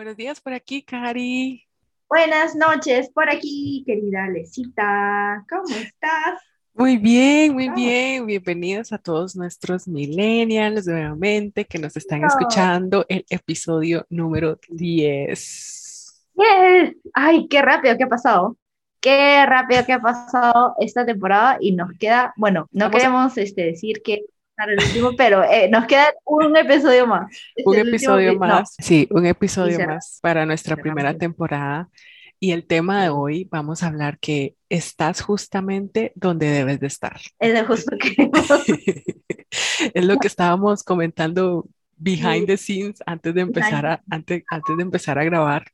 Buenos días por aquí, Cari. Buenas noches por aquí, querida Lecita. ¿Cómo estás? Muy bien, muy bien. Bienvenidos a todos nuestros millennials nuevamente que nos están escuchando el episodio número 10. Yes. Ay, qué rápido que ha pasado. Qué rápido que ha pasado esta temporada y nos queda, bueno, no queremos este, decir que el último, pero eh, nos queda un episodio más. un episodio más, sí, un episodio más para nuestra primera temporada. Y el tema de hoy vamos a hablar que estás justamente donde debes de estar. Es justo que es lo que estábamos comentando behind the scenes antes de empezar a, antes, antes de empezar a grabar.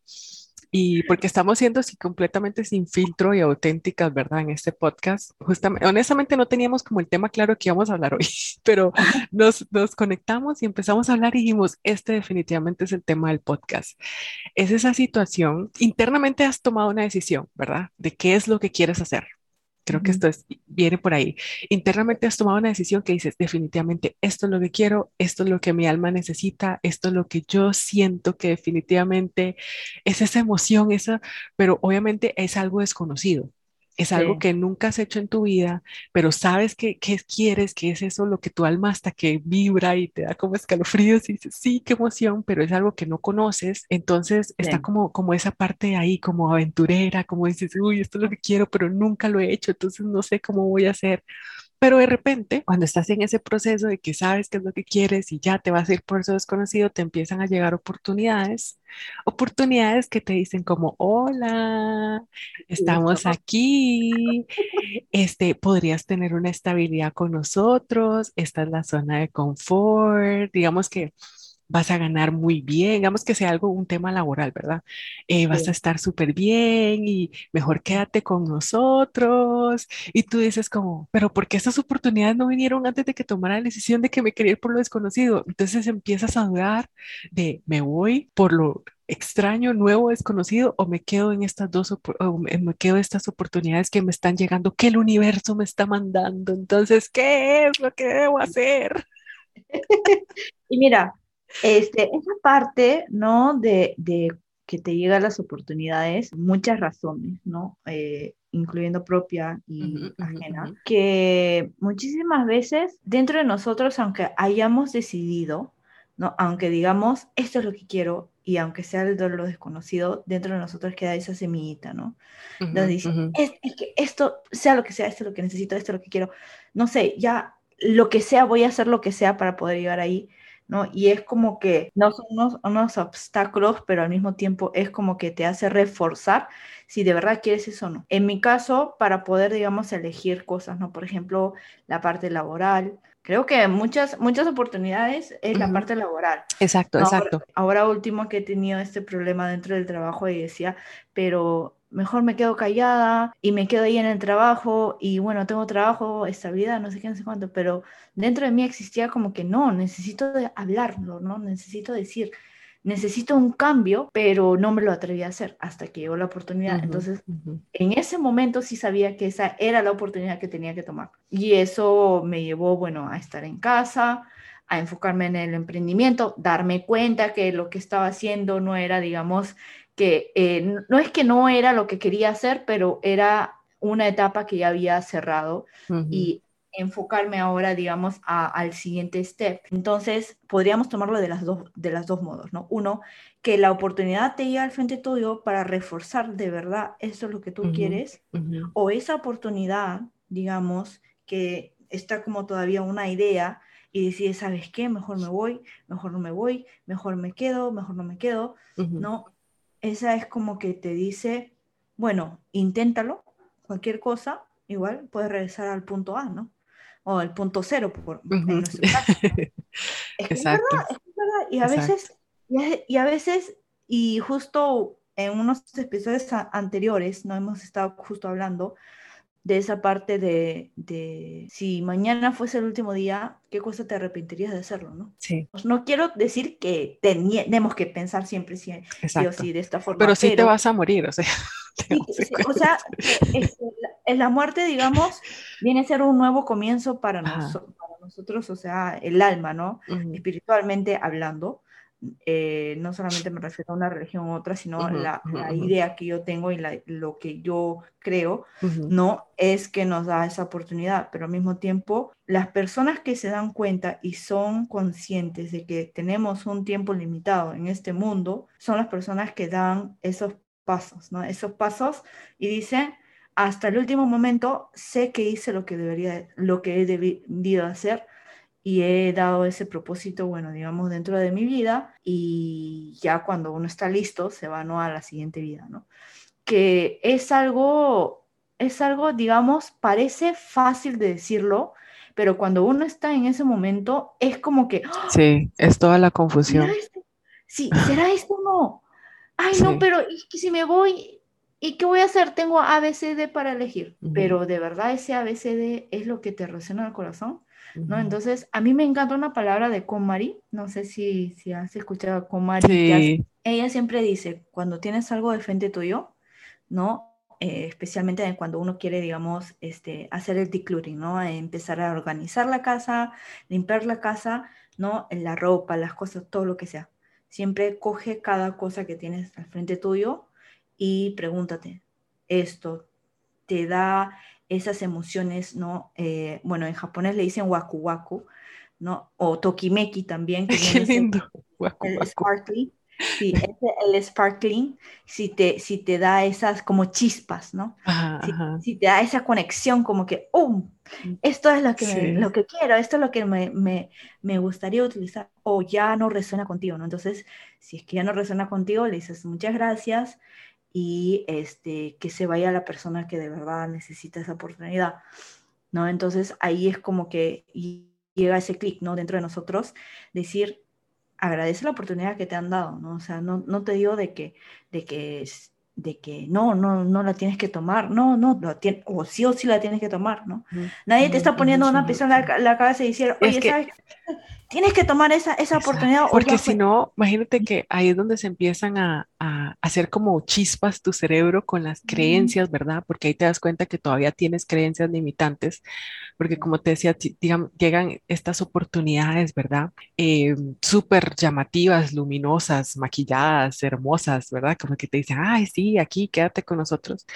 Y porque estamos siendo así completamente sin filtro y auténticas, ¿verdad? En este podcast. Justamente, honestamente no teníamos como el tema claro que íbamos a hablar hoy, pero nos, nos conectamos y empezamos a hablar y dijimos, este definitivamente es el tema del podcast. Es esa situación, internamente has tomado una decisión, ¿verdad? De qué es lo que quieres hacer. Creo que esto viene por ahí. Internamente has tomado una decisión que dices, definitivamente, esto es lo que quiero, esto es lo que mi alma necesita, esto es lo que yo siento que definitivamente es esa emoción, esa, pero obviamente es algo desconocido es algo que nunca has hecho en tu vida, pero sabes que, quieres, que es eso lo que tu alma hasta que vibra y te da como escalofríos y dices, sí, qué emoción, pero es algo que no conoces. Entonces está como, como esa parte ahí, como aventurera, como dices, uy, esto es lo que quiero, pero nunca lo he hecho, entonces no sé cómo voy a hacer. Pero de repente, cuando estás en ese proceso de que sabes qué es lo que quieres y ya te vas a ir por eso desconocido, te empiezan a llegar oportunidades, oportunidades que te dicen como, hola, estamos aquí, este, podrías tener una estabilidad con nosotros, esta es la zona de confort, digamos que vas a ganar muy bien, digamos que sea algo, un tema laboral, ¿verdad? Eh, vas a estar súper bien y mejor quédate con nosotros. Y tú dices como, pero ¿por qué esas oportunidades no vinieron antes de que tomara la decisión de que me quería ir por lo desconocido? Entonces empiezas a dudar de, ¿me voy por lo extraño, nuevo, desconocido o me quedo en estas dos, o me quedo en estas oportunidades que me están llegando, que el universo me está mandando? Entonces, ¿qué es lo que debo hacer? y mira, este, esa parte, ¿no? De, que te llegan las oportunidades, muchas razones, ¿no? Eh, incluyendo propia y ajena, que muchísimas veces dentro de nosotros, aunque hayamos decidido, ¿no? Aunque digamos, esto es lo que quiero, y aunque sea el dolor desconocido, dentro de nosotros queda esa semillita, ¿no? Donde dicen, es, que esto, sea lo que sea, esto es lo que necesito, esto es lo que quiero, no sé, ya lo que sea, voy a hacer lo que sea para poder llegar ahí, ¿no? Y es como que no son unos, obstáculos, pero al mismo tiempo es como que te hace reforzar si de verdad quieres eso o no. En mi caso, para poder, digamos, elegir cosas, ¿no? Por ejemplo, la parte laboral. Creo que muchas, muchas oportunidades es la parte laboral. Exacto, exacto. Ahora, ahora último que he tenido este problema dentro del trabajo y decía, pero mejor me quedo callada y me quedo ahí en el trabajo y bueno, tengo trabajo, estabilidad, no sé qué, no sé cuánto, pero dentro de mí existía como que no, necesito hablarlo, ¿no? Necesito decir, necesito un cambio, pero no me lo atreví a hacer hasta que llegó la oportunidad. Entonces, en ese momento sí sabía que esa era la oportunidad que tenía que tomar. Y eso me llevó, bueno, a estar en casa, a enfocarme en el emprendimiento, darme cuenta que lo que estaba haciendo no era, digamos, que eh, no es que no era lo que quería hacer, pero era una etapa que ya había cerrado y enfocarme ahora, digamos, al siguiente step. Entonces, podríamos tomarlo de las, dos, de las dos modos, ¿no? Uno, que la oportunidad te llega al frente tuyo para reforzar de verdad eso es lo que tú quieres, o esa oportunidad, digamos, que está como todavía una idea y decides, ¿sabes qué? Mejor me voy, mejor no me voy, mejor me quedo, mejor no me quedo, ¿no? Esa es como que te dice, bueno, inténtalo, cualquier cosa, igual puedes regresar al punto A, ¿no? O al punto cero, por, en nuestro caso. Es, que es, verdad, es verdad, y a veces, y a, veces, y justo en unos episodios anteriores, no hemos estado justo hablando de esa parte de, de, si mañana fuese el último día, ¿qué cosa te arrepentirías de hacerlo? ¿no? Sí. Pues no quiero decir que tenemos que pensar siempre sí, o sí de esta forma. Pero sí te vas a morir, o sea. o sea, en la muerte, digamos, viene a ser un nuevo comienzo para, para nosotros, o sea, el alma, ¿no? Espiritualmente hablando. Eh, no solamente me refiero a una religión u otra, sino la, idea que yo tengo y lo que yo creo, no es que nos da esa oportunidad, pero al mismo tiempo, las personas que se dan cuenta y son conscientes de que tenemos un tiempo limitado en este mundo, son las personas que dan esos pasos, ¿no? Esos pasos y dicen, hasta el último momento sé que hice lo que debería, lo que he debido hacer y he dado ese propósito, bueno, digamos, dentro de mi vida y ya cuando uno está listo se va ¿no? a la siguiente vida, ¿no? Que es algo, es algo, digamos, parece fácil de decirlo, pero cuando uno está en ese momento es como que... ¡ah! Sí, es toda la confusión. Sí, ¿será esto o no? Ay, no, pero ¿y si me voy? ¿Y qué voy a hacer? Tengo ABCD para elegir, pero de verdad ese ABCD es lo que te resuena el corazón. ¿No? Entonces, a mí me encanta una palabra de Comari, no sé si, si has escuchado a Comari. ella siempre dice, cuando tienes algo de frente tuyo, ¿no? Eh, especialmente cuando uno quiere, digamos, este, hacer el decluttering, ¿no? Empezar a organizar la casa, limpiar la casa, ¿no? La ropa, las cosas, todo lo que sea. Siempre coge cada cosa que tienes al frente tuyo y pregúntate, ¿esto te da esas emociones, ¿no? Eh, bueno, en japonés le dicen waku waku, ¿no? O tokimeki también. Que Qué lindo. el sparkling. Sí, el sparkling, si te, si te da esas como chispas, ¿no? si, te da esa conexión como que, ¡um! Esto es lo que, lo que quiero, esto es lo que me, me, me, gustaría utilizar, o ya no resuena contigo, ¿no? Entonces, si es que ya no resuena contigo, le dices muchas gracias, y este, que se vaya la persona que de verdad necesita esa oportunidad, ¿no? Entonces ahí es como que llega ese clic, ¿no? Dentro de nosotros, decir, agradece la oportunidad que te han dado, ¿no? O sea, no, no te digo de que, de que, de que no, no, no la tienes que tomar, no, no, lo tiene, o sí o sí la tienes que tomar, ¿no? Nadie te está poniendo una pieza en la, la cabeza y decir, oye, ¿sabes? Tienes que tomar esa, esa oportunidad. Porque si no, imagínate que ahí es donde se empiezan a, a, hacer como chispas tu cerebro con las creencias, ¿verdad? Porque ahí te das cuenta que todavía tienes creencias limitantes, porque como te decía, digamos, llegan estas oportunidades, ¿verdad? Eh, Súper llamativas, luminosas, maquilladas, hermosas, ¿verdad? Como que te dicen, ay, sí, aquí, quédate con nosotros.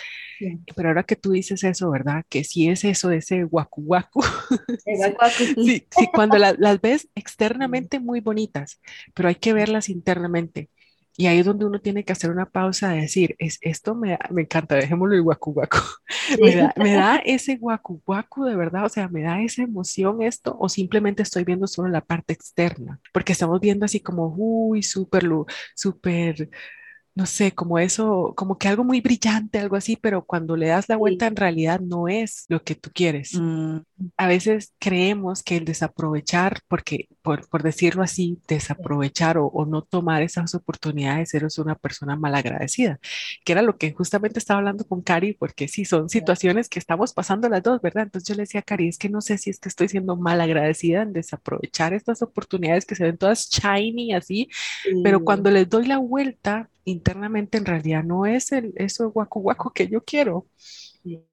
Pero ahora que tú dices eso, ¿verdad? Que si es eso, ese guacu guacu. sí, sí, cuando las ves externamente muy bonitas, pero hay que verlas internamente. Y ahí es donde uno tiene que hacer una pausa de decir, es, esto me, me encanta, dejémoslo el guacu guacu. Me, da, me, da, ese guacu guacu de verdad, o sea, me da esa emoción esto, o simplemente estoy viendo solo la parte externa, porque estamos viendo así como, uy, súper, súper no sé, como eso, como que algo muy brillante, algo así, pero cuando le das la vuelta en realidad no es lo que tú quieres. Mm. A veces creemos que el desaprovechar, porque por, por decirlo así, desaprovechar o, no tomar esas oportunidades, eres una persona malagradecida, que era lo que justamente estaba hablando con Cari, porque sí, son situaciones que estamos pasando las dos, ¿verdad? Entonces yo le decía a Cari, es que no sé si es que estoy siendo malagradecida en desaprovechar estas oportunidades que se ven todas shiny así, pero cuando les doy la vuelta, internamente en realidad no es el, eso guaco guaco que yo quiero.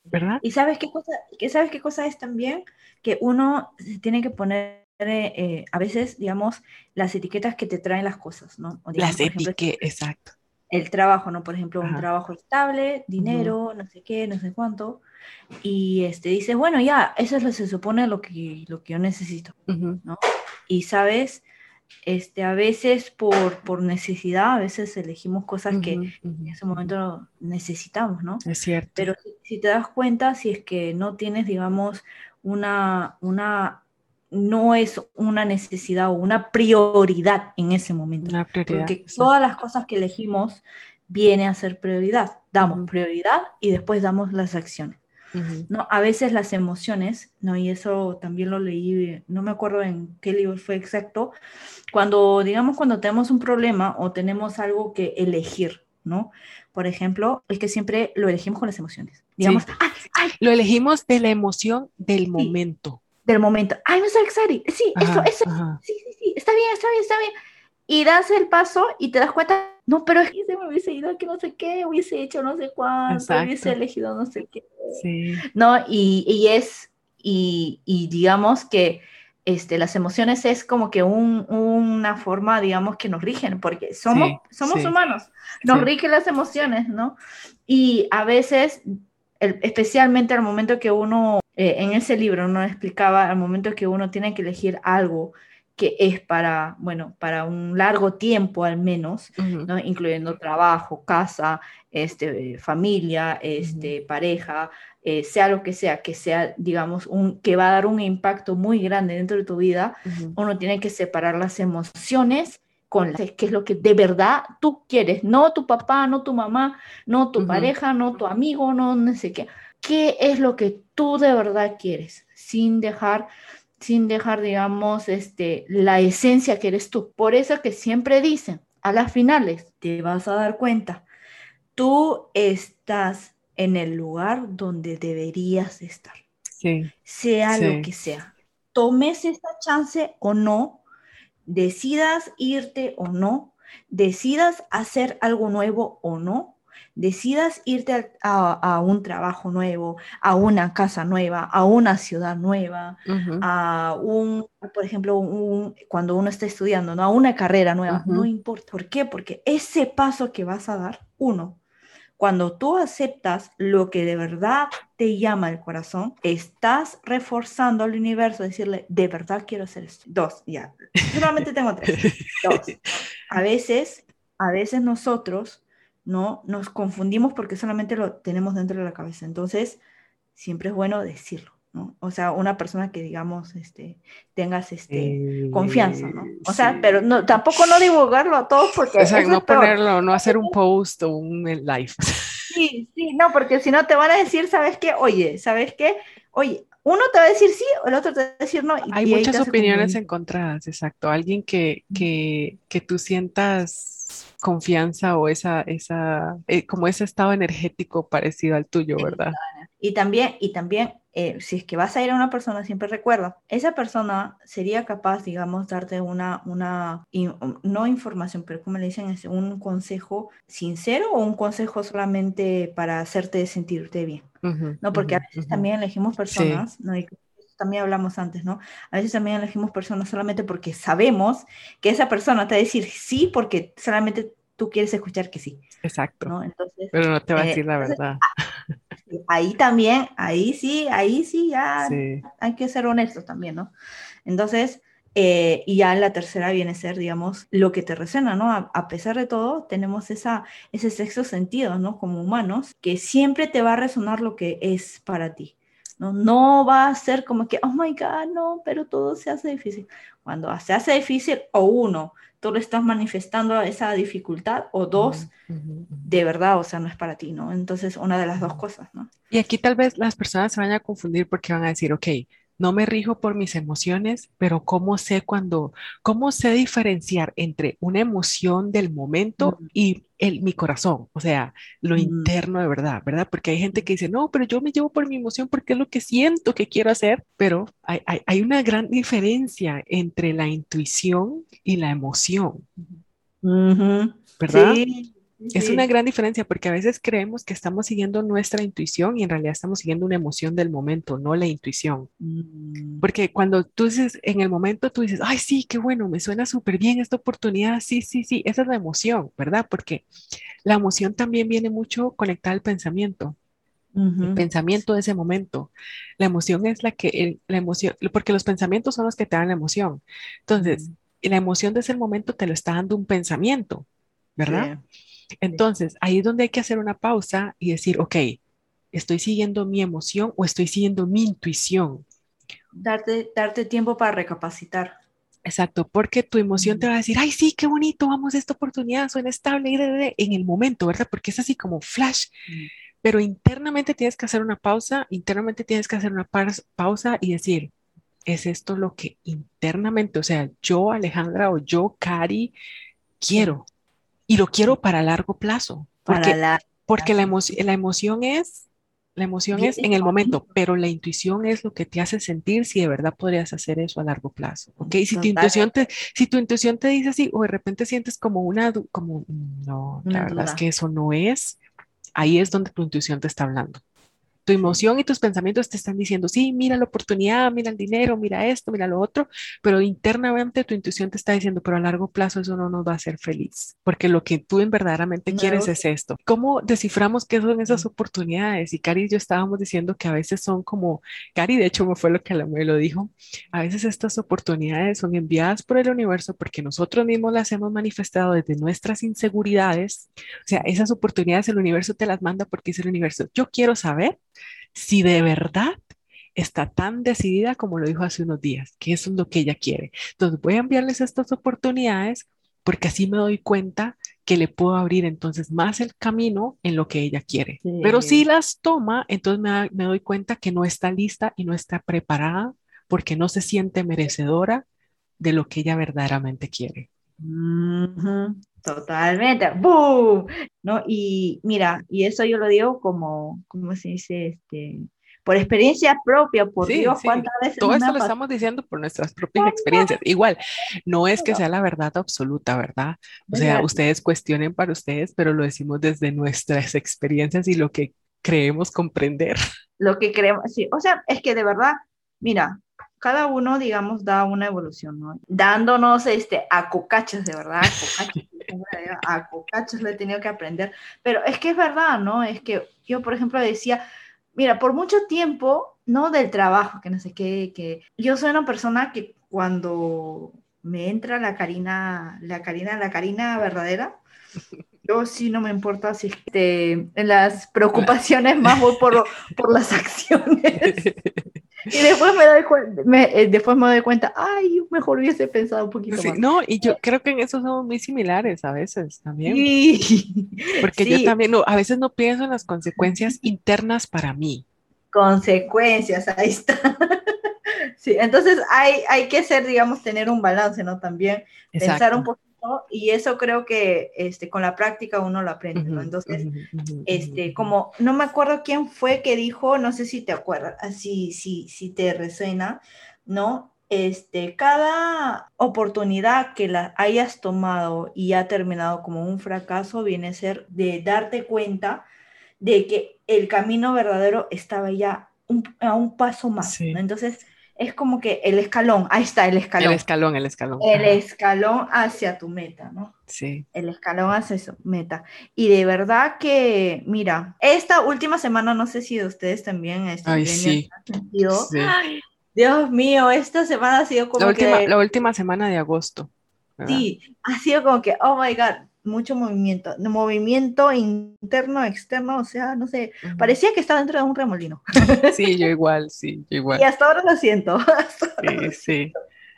¿Verdad? Y sabes qué cosa, sabes qué cosa es también que uno tiene que poner eh, a veces, digamos, las etiquetas que te traen las cosas, ¿no? las etiquetas, exacto. El trabajo, ¿no? Por ejemplo, un trabajo estable, dinero, no sé qué, no sé cuánto. Y este, dices, bueno, ya, eso es lo que se supone lo que, lo que yo necesito, ¿no? Y sabes, este, a veces por, por necesidad, a veces elegimos cosas que en ese momento necesitamos, ¿no? Es cierto. Pero si, te das cuenta, si es que no tienes, digamos, una, una, no es una necesidad o una prioridad en ese momento. Una prioridad. Porque todas las cosas que elegimos viene a ser prioridad. Damos prioridad y después damos las acciones. ¿No? A veces las emociones, ¿no? Y eso también lo leí, no me acuerdo en qué libro fue exacto, cuando, digamos, cuando tenemos un problema o tenemos algo que elegir, ¿no? Por ejemplo, es que siempre lo elegimos con las emociones. Digamos, lo elegimos de la emoción del momento. Del momento. Ay, me so excited. Sí, eso, eso, sí, sí, sí, está bien, está bien, está bien. Y das el paso y te das cuenta no, pero es que se me hubiese ido que no sé qué, hubiese hecho no sé cuánto, hubiese elegido no sé qué. Sí. No, y, y es, y, y, digamos que este, las emociones es como que una forma, digamos, que nos rigen, porque somos, somos humanos, nos rigen las emociones, ¿no? Y a veces, especialmente al momento que uno, eh, en ese libro, uno explicaba, al momento que uno tiene que elegir algo que es para, bueno, para un largo tiempo al menos, ¿no? incluyendo trabajo, casa, este, familia, este, pareja, eh, sea lo que sea, que sea, digamos, un, que va a dar un impacto muy grande dentro de tu vida, uno tiene que separar las emociones con las que es lo que de verdad tú quieres, no tu papá, no tu mamá, no tu pareja, no tu amigo, no, no sé qué. ¿Qué es lo que tú de verdad quieres? Sin dejar sin dejar, digamos, este, la esencia que eres tú. Por eso que siempre dicen, a las finales te vas a dar cuenta, tú estás en el lugar donde deberías estar. sea lo que sea. Tomes esta chance o no, decidas irte o no, decidas hacer algo nuevo o no, decidas irte a, un trabajo nuevo, a una casa nueva, a una ciudad nueva, a un, por ejemplo, cuando uno está estudiando, ¿no? a una carrera nueva, no importa. ¿Por qué? Porque ese paso que vas a dar, uno, cuando tú aceptas lo que de verdad te llama el corazón, estás reforzando al universo, decirle, de verdad quiero hacer esto. Dos, ya. Solamente tengo tres. Dos. A veces, a veces nosotros ¿no? Nos confundimos porque solamente lo tenemos dentro de la cabeza. Entonces, siempre es bueno decirlo, ¿no? O sea, una persona que, digamos, este, tengas este, confianza, ¿no? O sea, pero no, tampoco no divulgarlo a todos porque... O sea, no ponerlo, no hacer un post o un live. Sí, sí, no, porque si no te van a decir, ¿sabes qué? Oye, ¿sabes qué? Oye, uno te va a decir sí, el otro te va a decir no. Hay muchas opiniones encontradas, exacto. Alguien que, que, que tú sientas confianza o esa, esa, eh, como ese estado energético parecido al tuyo, ¿verdad? Y también, y también eh, si es que vas a ir a una persona, siempre recuerda, esa persona sería capaz, digamos, darte una, una no información, pero como le dicen, es un consejo sincero o un consejo solamente para hacerte sentirte bien, ¿no? Porque a veces también elegimos personas, ¿no? También hablamos antes, ¿no? A veces también elegimos personas solamente porque sabemos que esa persona te va a decir sí porque solamente tú quieres escuchar que sí. Exacto. Pero no te va a decir la eh, verdad. Ahí también, ahí sí, ahí sí, ya hay que ser honestos también, ¿no? Entonces, eh, y ya la tercera viene a ser, digamos, lo que te resuena, ¿no? A, pesar de todo, tenemos esa, ese sexto sentido, ¿no? Como humanos, que siempre te va a resonar lo que es para ti. ¿No? No va a ser como que, oh my God, no, pero todo se hace difícil. Cuando se hace difícil, o uno, tú le estás manifestando esa dificultad, o dos, de verdad, o sea, no es para ti, ¿no? Entonces, una de las dos cosas, ¿no? Y aquí tal vez las personas se van a confundir porque van a decir, ok, no me rijo por mis emociones, pero ¿cómo sé cuando, cómo sé diferenciar entre una emoción del momento y el, mi corazón? O sea, lo interno de verdad, ¿verdad? Porque hay gente que dice, no, pero yo me llevo por mi emoción porque es lo que siento que quiero hacer, pero hay, hay, una gran diferencia entre la intuición y la emoción. ¿Verdad? Sí. Es una gran diferencia porque a veces creemos que estamos siguiendo nuestra intuición y en realidad estamos siguiendo una emoción del momento, no la intuición. Mm. Porque cuando tú dices, en el momento tú dices, ay, sí, qué bueno, me suena súper bien esta oportunidad, sí, sí, sí, esa es la emoción, ¿verdad? Porque la emoción también viene mucho conectada al pensamiento. El pensamiento de ese momento. La emoción es la que, la emoción, porque los pensamientos son los que te dan la emoción. Entonces, la emoción de ese momento te lo está dando un pensamiento, ¿verdad? Entonces, ahí es donde hay que hacer una pausa y decir, ok, ¿estoy siguiendo mi emoción o estoy siguiendo mi intuición? Darte, darte tiempo para recapacitar. Exacto, porque tu emoción te va a decir, ay, sí, qué bonito, vamos a esta oportunidad, suena estable, en el momento, ¿verdad? Porque es así como flash. Pero internamente tienes que hacer una pausa, internamente tienes que hacer una pausa y decir, ¿es esto lo que internamente, o sea, yo, Alejandra, o yo, Cari, quiero? Y lo quiero para largo plazo. Porque, la, porque la, la emoción es la emoción es en el momento, pero la intuición es lo que te hace sentir si de verdad podrías hacer eso a largo plazo. ¿Ok? Si tu intuición te, si tu intuición te dice así, o de repente sientes como una, como, no, la verdad es que eso no es, ahí es donde tu intuición te está hablando. Tu emoción y tus pensamientos te están diciendo, sí, mira la oportunidad, mira el dinero, mira esto, mira lo otro, pero internamente tu intuición te está diciendo, pero a largo plazo eso no nos va a hacer feliz, porque lo que tú en verdaderamente quieres es esto. ¿Cómo desciframos qué son esas oportunidades? Y Cari y yo estábamos diciendo que a veces son como, Cari de hecho me fue lo que me lo dijo, a veces estas oportunidades son enviadas por el universo porque nosotros mismos las hemos manifestado desde nuestras inseguridades. O sea, esas oportunidades el universo te las manda porque es el universo. Yo quiero saber si de verdad está tan decidida como lo dijo hace unos días, que eso es lo que ella quiere. Entonces voy a enviarles estas oportunidades porque así me doy cuenta que le puedo abrir entonces más el camino en lo que ella quiere. Pero si las toma, entonces me, me, doy cuenta que no está lista y no está preparada porque no se siente merecedora de lo que ella verdaderamente quiere. Totalmente, ¡boom! ¿No? Y mira, y eso yo lo digo como, ¿cómo se dice? Este, por experiencia propia, por Dios, cuántas veces. Todo esto lo estamos diciendo por nuestras propias experiencias. Igual, no es que sea la verdad absoluta, ¿verdad? O sea, ustedes cuestionen para ustedes, pero lo decimos desde nuestras experiencias y lo que creemos comprender. Lo que creemos, sí, o sea, es que de verdad, mira, cada uno, digamos, da una evolución, ¿no? Dándonos este, a cocachas, de verdad, a cocachas, lo he tenido que aprender, pero es que es verdad, ¿no? Es que yo, por ejemplo, decía, mira, por mucho tiempo, ¿no? Del trabajo, que no sé qué, que yo soy una persona que cuando me entra la Karina, la Karina, la Karina verdadera, yo sí no me importa si este, las preocupaciones más voy por, por las acciones. Y después me, doy me, eh, después me doy cuenta, ay, mejor hubiese pensado un poquito más. No, y yo creo que en eso somos muy similares a veces también. Sí. Porque yo también, no, a veces no pienso en las consecuencias internas para mí. Consecuencias, ahí está. Sí, entonces hay, hay que ser, digamos, tener un balance, ¿no? También pensar un poquito y eso creo que este, con la práctica uno lo aprende, ¿no? Entonces, este, como no me acuerdo quién fue que dijo, no sé si te acuerdas, si, si, si te resuena, ¿no? Este, cada oportunidad que la hayas tomado y ha terminado como un fracaso viene a ser de darte cuenta de que el camino verdadero estaba ya a un paso más. ¿no? Entonces, es como que el escalón, ahí está el escalón. El escalón, el escalón. El escalón hacia tu meta, ¿no? Sí. El escalón hacia su meta. Y de verdad que, mira, esta última semana, no sé si de ustedes también están Ay, sí. sentido. Ay, Dios mío, esta semana ha sido como la última, que... La última semana de agosto. Sí, ha sido como que, oh my God, mucho movimiento, movimiento interno, externo, o sea, no sé, parecía que estaba dentro de un remolino. Sí, yo igual, sí, yo igual. Y hasta ahora lo siento. Sí, sí.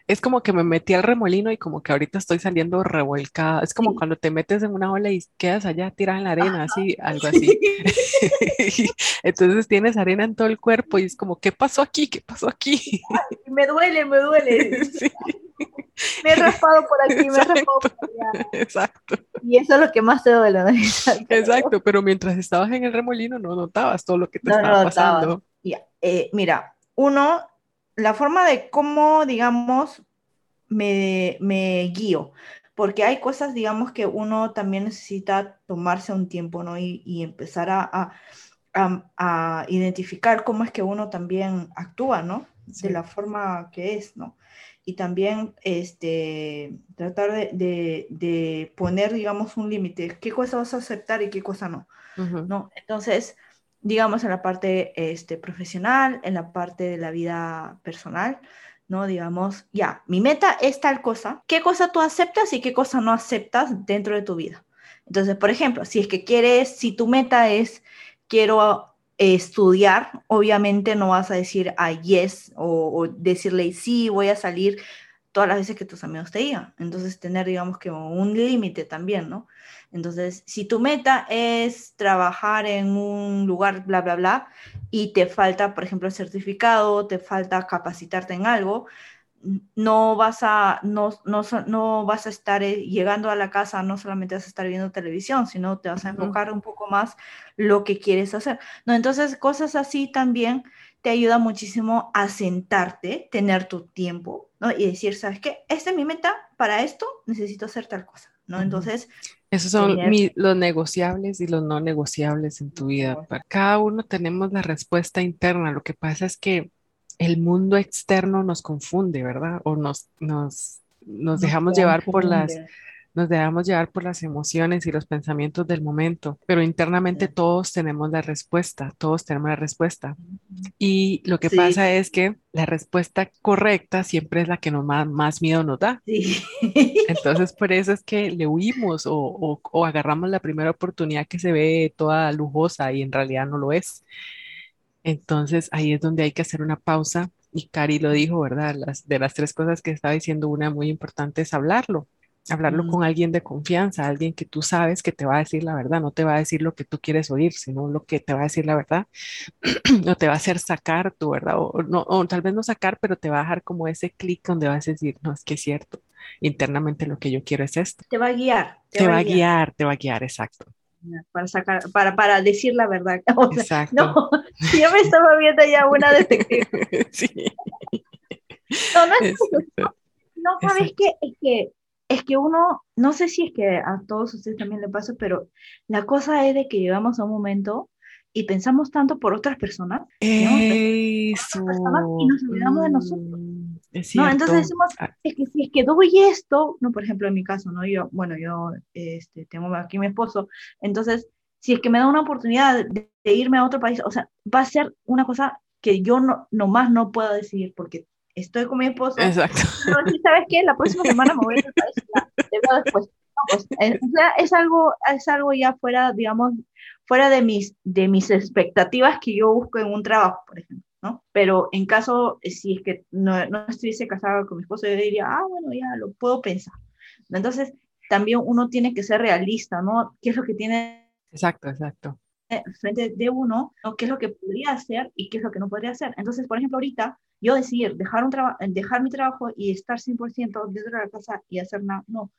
Es como que me metí al remolino y como que ahorita estoy saliendo revolcada. Es como cuando te metes en una ola y quedas allá tirada en la arena, así, algo así. Entonces tienes arena en todo el cuerpo y es como, ¿qué pasó aquí? ¿Qué pasó aquí? me duele, me duele. Sí. Me he raspado por aquí, me he raspado por allá. Exacto. Y eso es lo que más te duele, ¿no? Exacto, pero mientras estabas en el remolino no notabas todo lo que te estaba pasando. Eh, mira, uno, la forma de cómo, digamos, me, me guío, porque hay cosas, digamos, que uno también necesita tomarse un tiempo, ¿no? Y, y empezar a, a, a, identificar cómo es que uno también actúa, ¿no? De la forma que es, ¿no? y también este, tratar de, de, poner, digamos, un límite, qué cosa vas a aceptar y qué cosa no, ¿no? Entonces, digamos, en la parte este, profesional, en la parte de la vida personal, ¿no? Digamos, ya, mi meta es tal cosa, ¿qué cosa tú aceptas y qué cosa no aceptas dentro de tu vida? Entonces, por ejemplo, si es que quieres, si tu meta es, quiero estudiar, obviamente no vas a decir a yes o, decirle sí, voy a salir todas las veces que tus amigos te digan. Entonces, tener, digamos, que un límite también, ¿no? Entonces, si tu meta es trabajar en un lugar, bla, bla, bla, y te falta, por ejemplo, el certificado, te falta capacitarte en algo, no vas a, no, no, no vas a estar eh, llegando a la casa, no solamente vas a estar viendo televisión, sino te vas a enfocar un poco más lo que quieres hacer. No, entonces, cosas así también te ayuda muchísimo a sentarte, tener tu tiempo, ¿no? Y decir, ¿sabes qué? Esta es mi meta, para esto necesito hacer tal cosa. ¿no? Entonces... Esos son los negociables y los no negociables en tu vida. Para cada uno tenemos la respuesta interna. Lo que pasa es que el mundo externo nos confunde, ¿verdad? O nos, nos, nos dejamos llevar por las nos dejamos llevar por las emociones y los pensamientos del momento, pero internamente todos tenemos la respuesta, todos tenemos la respuesta. Y lo que pasa es que la respuesta correcta siempre es la que nos más, miedo nos da. Entonces, por eso es que le huimos o, o, agarramos la primera oportunidad que se ve toda lujosa y en realidad no lo es. Entonces, ahí es donde hay que hacer una pausa. Y Cari lo dijo, ¿verdad? Las, de las tres cosas que estaba diciendo, una muy importante es hablarlo hablarlo con alguien de confianza, alguien que tú sabes que te va a decir la verdad, no te va a decir lo que tú quieres oír, sino lo que te va a decir la verdad, no te va a hacer sacar tu verdad, o, no, o tal vez no sacar, pero te va a dejar como ese clic donde vas a decir, no, es que es cierto, internamente lo que yo quiero es esto. Te va a guiar. Te, va, a guiar. te va a guiar, exacto. Para sacar, para, para decir la verdad. exacto. no, yo me estaba viendo ya una detective. sí. No, no es No, ¿sabes qué? Es que es que uno, no sé si es que a todos ustedes también le pasa, pero la cosa es de que llegamos a un momento y pensamos tanto por otras personas, Eso. y nos olvidamos de nosotros. ¿No? Entonces decimos, ah. es que si es que doy esto, no, por ejemplo, en mi caso, ¿no? Yo, bueno, yo este, tengo aquí mi esposo, entonces, si es que me da una oportunidad de, irme a otro país, o sea, va a ser una cosa que yo no, nomás no puedo decidir porque estoy con mi esposo. Exacto. ¿sabes qué? La próxima semana me voy a país, después. Pues, es algo, es algo ya fuera, digamos, fuera de mis, de mis expectativas que yo busco en un trabajo, por ejemplo, ¿no? Pero en caso, eh, si es que no, no estuviese casado con mi esposo, yo diría, ah, bueno, ya lo puedo pensar. Entonces, también uno tiene que ser realista, ¿no? ¿Qué es lo que tiene? Exacto, exacto frente de uno, ¿no? qué es lo que podría hacer y qué es lo que no podría hacer. Entonces, por ejemplo, ahorita yo decidir dejar, un dejar mi trabajo y estar 100% dentro de la casa y hacer nada, no,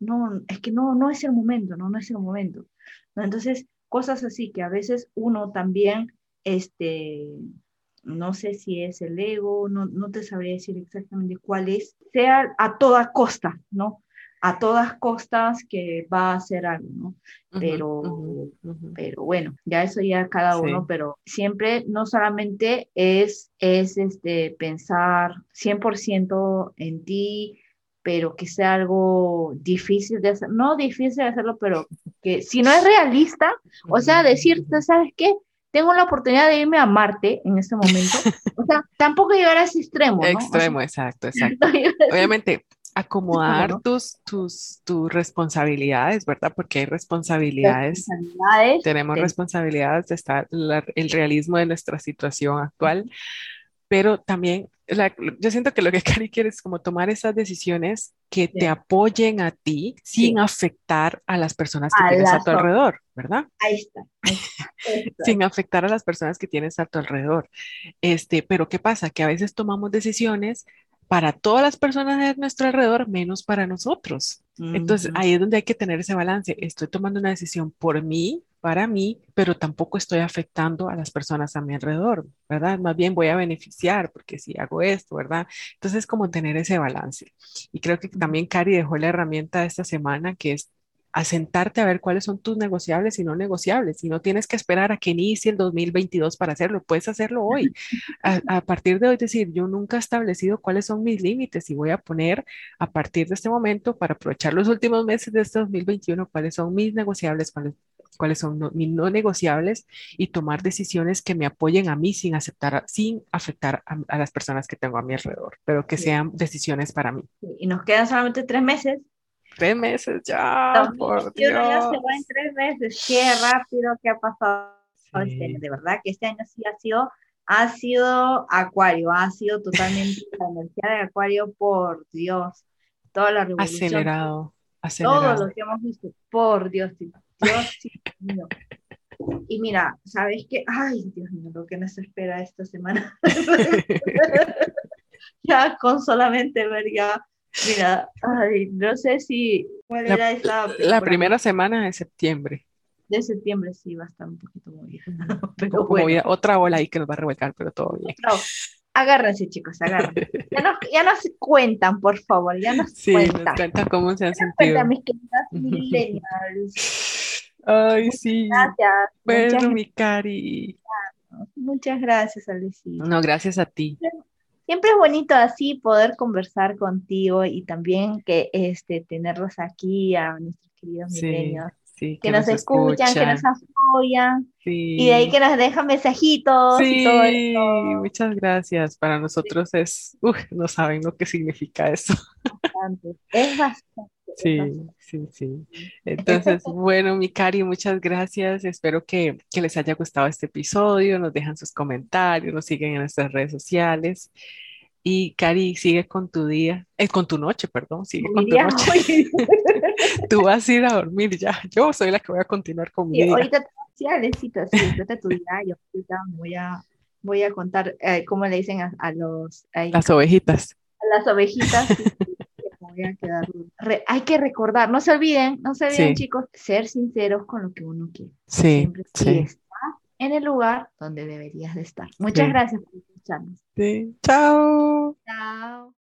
no, es que no, no es el momento, no, no es el momento. Entonces, cosas así que a veces uno también, este, no sé si es el ego, no, no te sabría decir exactamente cuál es, sea a toda costa, ¿no? a todas costas que va a hacer algo, ¿no? Pero, pero bueno, ya eso ya cada uno, pero siempre no solamente es, es este, pensar 100% en ti, pero que sea algo difícil de hacer, no difícil de hacerlo, pero que si no es realista, o sea, decirte, ¿sabes qué? Tengo la oportunidad de irme a Marte en este momento. O sea, tampoco llegar a ese extremo. ¿no? Extremo, exacto, exacto. Obviamente, acomodar tus, tus, tus responsabilidades, ¿verdad? Porque hay responsabilidades. tenemos responsabilidades de estar, el realismo de nuestra situación actual, pero también yo siento que lo que Cari quiere es como tomar esas decisiones que te apoyen a ti sin afectar a las personas que tienes a tu alrededor, ¿verdad? Ahí está. sin afectar a las personas que tienes a tu alrededor. Este, pero ¿qué pasa? Que a veces tomamos decisiones para todas las personas de nuestro alrededor, menos para nosotros. Entonces, ahí es donde hay que tener ese balance. Estoy tomando una decisión por mí, para mí, pero tampoco estoy afectando a las personas a mi alrededor, ¿verdad? Más bien voy a beneficiar porque si hago esto, ¿verdad? Entonces, como tener ese balance. Y creo que también Cari dejó la herramienta de esta semana que es a sentarte a ver cuáles son tus negociables y no negociables. Y no tienes que esperar a que inicie el 2022 para hacerlo, puedes hacerlo hoy. A, partir de hoy decir, yo nunca he establecido cuáles son mis límites y voy a poner a partir de este momento para aprovechar los últimos meses de este 2021 cuáles son mis negociables, cuáles, cuáles son mis no negociables y tomar decisiones que me apoyen a mí sin aceptar, sin afectar a, a las personas que tengo a mi alrededor, pero que sean decisiones para mí. Y nos quedan solamente tres meses Tres meses ya, por Dios. Ya se va en tres meses. Qué rápido que ha pasado este año. De verdad que este año sí ha sido, ha sido Acuario, ha sido totalmente la energía de Acuario, por Dios. Toda la revolución. Acelerado, acelerado. Todo lo que hemos visto, por Dios, Dios mío. Y mira, ¿sabes qué? Ay, Dios mío, lo que nos espera esta semana. ya con solamente ver ya Mira, ay, no sé si cuál la, era esa. La primera semana de septiembre. De septiembre sí va a estar un poquito movida. Pero Otra ola ahí que nos va a revolcar, pero todo bien. Agárrense, chicos, agárrense. Ya nos, ya nos cuentan, por favor, ya nos Sí, cuentan. nos cuentan cómo se han Nos sentido. cuentan, mis millennials. Ay, sí. Gracias. Bueno, muchas, mi Cari. muchas gracias, Alecita. No, gracias a ti. Siempre es bonito así poder conversar contigo y también que este tenerlos aquí a nuestros queridos Sí, millennials sí, que nos escuchan, que nos apoyan Sí. y de ahí que nos dejan mensajitos y todo Sí, esto. muchas gracias. Para nosotros es, uf, no saben lo que significa eso. bastante. Es bastante. Sí, sí, sí. Entonces, bueno, mi Cari, muchas gracias. Espero que, que les haya gustado este episodio. Nos dejan sus comentarios, nos siguen en nuestras redes sociales. Y Cari, sigue con tu día, eh, con tu noche, perdón, sigue con tu noche. Tú vas a ir a dormir ya. Yo soy la que voy a continuar con mi sí, día. ahorita ahorita tu día, yo ahorita voy a, voy a contar, eh, ¿cómo le dicen a, a los, ay, Las ovejitas. a las ovejitas? Que. Re- hay que recordar, no se olviden, no se olviden, Sí. chicos, ser sinceros con lo que uno quiere. Sí, Siempre sí, estar en el lugar donde deberías de estar. Muchas Sí. gracias por escucharnos. sí. Chao. Chao.